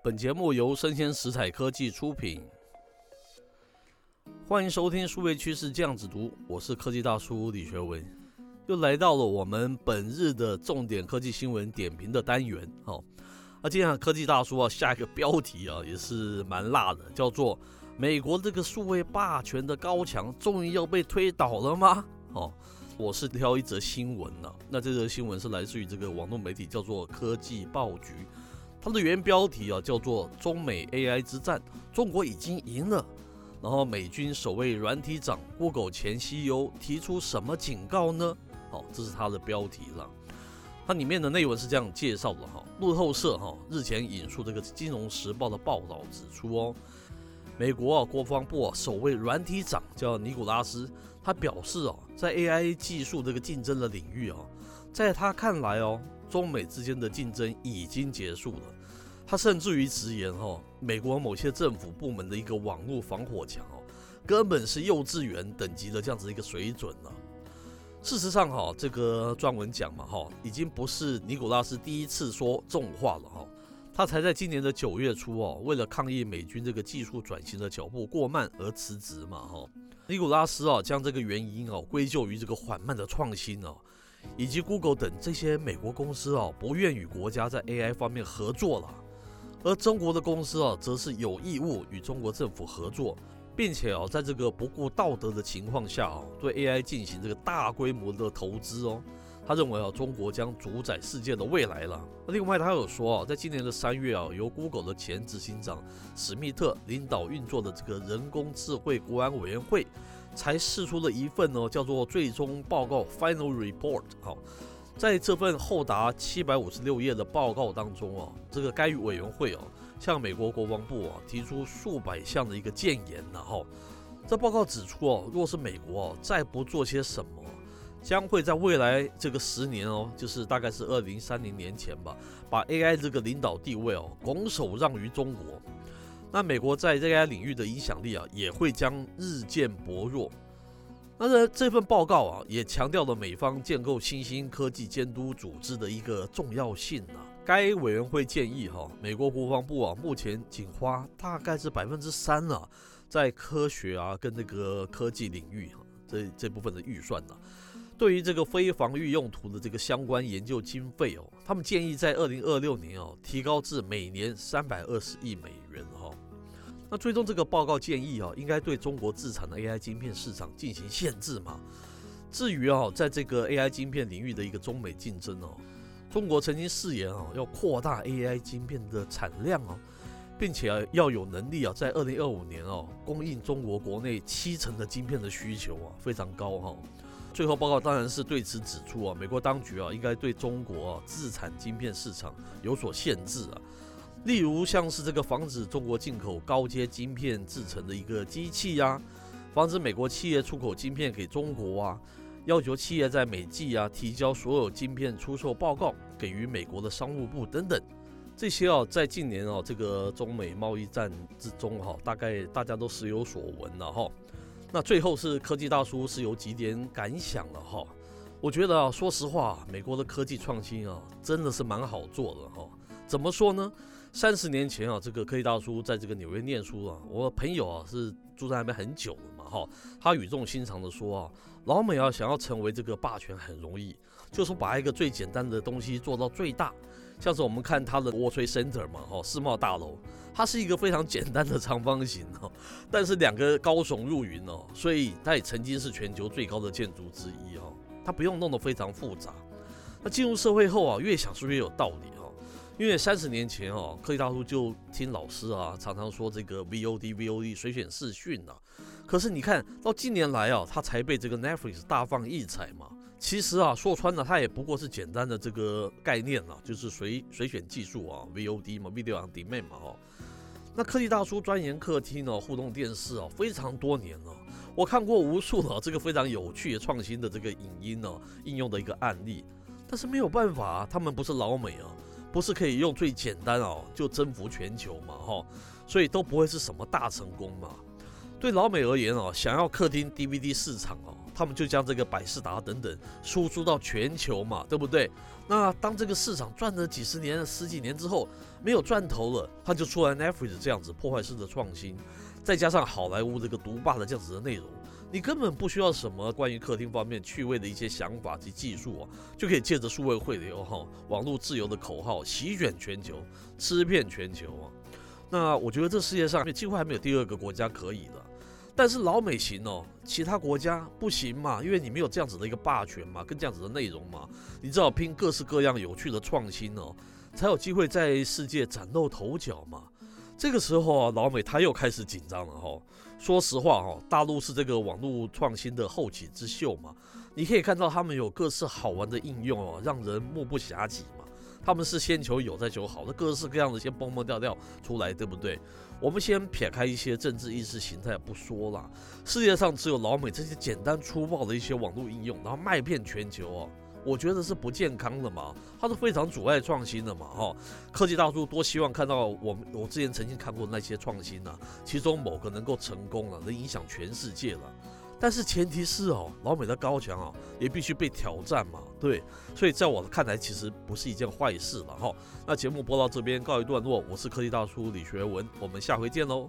本节目由生鲜食材科技出品，欢迎收听数位趋势这样子读，我是科技大叔李学文，又来到了我们本日的重点科技新闻点评的单元。好，那今天科技大叔啊，下一个标题啊也是蛮辣的，叫做“美国这个数位霸权的高墙终于要被推倒了吗？”哦，我是挑一则新闻呢，那这则新闻是来自于这个网络媒体，叫做科技报局。它的原标题啊叫做“中美 AI 之战，中国已经赢了”。然后美军首位软体长 Google 前 CEO 提出什么警告呢？好，这是它的标题了。它里面的内文是这样介绍的哈。路透社哈日前引述这个《金融时报》的报道指出哦，美国啊国防部啊首位软体长叫尼古拉斯，他表示哦，在 AI 技术这个竞争的领域啊，在他看来哦。中美之间的竞争已经结束了，他甚至于直言哈，美国某些政府部门的一个网络防火墙哦，根本是幼稚园等级的这样子一个水准了。事实上哈，这个撰文讲嘛哈，已经不是尼古拉斯第一次说这种话了哈，他才在今年的九月初哦，为了抗议美军这个技术转型的脚步过慢而辞职嘛哈。尼古拉斯啊，将这个原因哦归咎于这个缓慢的创新哦。以及 Google 等这些美国公司啊，不愿与国家在 AI 方面合作了，而中国的公司啊，则是有义务与中国政府合作，并且啊，在这个不顾道德的情况下啊，对 AI 进行这个大规模的投资哦。他认为啊，中国将主宰世界的未来了。另外，他有说啊，在今年的三月啊，由 Google 的前执行长史密特领导运作的这个人工智慧国安委员会。才释出了一份呢，叫做最终报告 （Final Report）。好，在这份厚达七百五十六页的报告当中哦，这个该委员会哦，向美国国防部啊提出数百项的一个建言。然后，这报告指出哦，若是美国哦再不做些什么，将会在未来这个十年哦，就是大概是二零三零年前吧，把 AI 这个领导地位哦拱手让于中国。那美国在 AI 领域的影响力啊，也会将日渐薄弱。那这这份报告啊，也强调了美方建构新兴科技监督组织的一个重要性啊。该委员会建议哈，美国国防部啊，目前仅花大概是百分之三啊，在科学啊跟那个科技领域哈，这这部分的预算呢。对于这个非防御用途的这个相关研究经费哦，他们建议在二零二六年哦提高至每年三百二十亿美元哈。那最终这个报告建议啊，应该对中国自产的 AI 晶片市场进行限制嘛。至于啊，在这个 AI 晶片领域的一个中美竞争哦，中国曾经誓言啊要扩大 AI 晶片的产量哦，并且要有能力啊在二零二五年哦供应中国国内七成的晶片的需求啊非常高哈。最后报告当然是对此指出啊，美国当局啊应该对中国自产晶片市场有所限制啊，例如像是这个防止中国进口高阶晶片制成的一个机器呀，防止美国企业出口晶片给中国啊，要求企业在每季啊提交所有晶片出售报告给予美国的商务部等等，这些啊在近年啊这个中美贸易战之中哈，大概大家都时有所闻了哈。那最后是科技大叔是有几点感想了哈，我觉得啊，说实话，美国的科技创新啊，真的是蛮好做的哈。怎么说呢？三十年前啊，这个科技大叔在这个纽约念书啊，我朋友啊是住在那边很久了嘛哈，他语重心长的说啊，老美啊想要成为这个霸权很容易，就是把一个最简单的东西做到最大。像是我们看它的 World Trade Center 嘛，哈，世贸大楼，它是一个非常简单的长方形哈，但是两个高耸入云哦，所以它也曾经是全球最高的建筑之一哈，它不用弄得非常复杂。那进入社会后啊，越想是越有道理哈，因为三十年前哦，科技大叔就听老师啊常常说这个 VOD VOD 随选视讯呐，可是你看到近年来啊，它才被这个 Netflix 大放异彩嘛。其实啊，说穿了，它也不过是简单的这个概念了，就是随随选技术啊，VOD 嘛，Video on Demand 嘛，哈。那科技大叔钻研客厅呢，互动电视啊，非常多年了，我看过无数的这个非常有趣的创新的这个影音呢应用的一个案例，但是没有办法，啊他们不是老美啊，不是可以用最简单哦就征服全球嘛，哈，所以都不会是什么大成功嘛。对老美而言啊，想要客厅 DVD 市场啊。他们就将这个百事达等等输出到全球嘛，对不对？那当这个市场转了几十年、十几年之后没有赚头了，他就出来 Netflix 这样子破坏式的创新，再加上好莱坞这个独霸的这样子的内容，你根本不需要什么关于客厅方面趣味的一些想法及技术啊，就可以借着数位汇流哈、网络自由的口号席卷全球，吃遍全球啊。那我觉得这世界上几乎还没有第二个国家可以的。但是老美行哦，其他国家不行嘛，因为你没有这样子的一个霸权嘛，跟这样子的内容嘛，你只好拼各式各样有趣的创新哦，才有机会在世界崭露头角嘛。这个时候啊，老美他又开始紧张了哈。说实话哈，大陆是这个网络创新的后起之秀嘛，你可以看到他们有各式好玩的应用哦，让人目不暇给。他们是先求有再求好，的各式各样的先蹦蹦跳跳出来，对不对？我们先撇开一些政治意识形态不说啦，世界上只有老美这些简单粗暴的一些网络应用，然后卖遍全球哦，我觉得是不健康的嘛，它是非常阻碍创新的嘛，哈。科技大叔多希望看到我们我之前曾经看过那些创新呐，其中某个能够成功了，能影响全世界了。但是前提是哦，老美的高墙啊，也必须被挑战嘛，对，所以在我看来，其实不是一件坏事了哈。那节目播到这边告一段落，我是科技大叔李学文，我们下回见喽。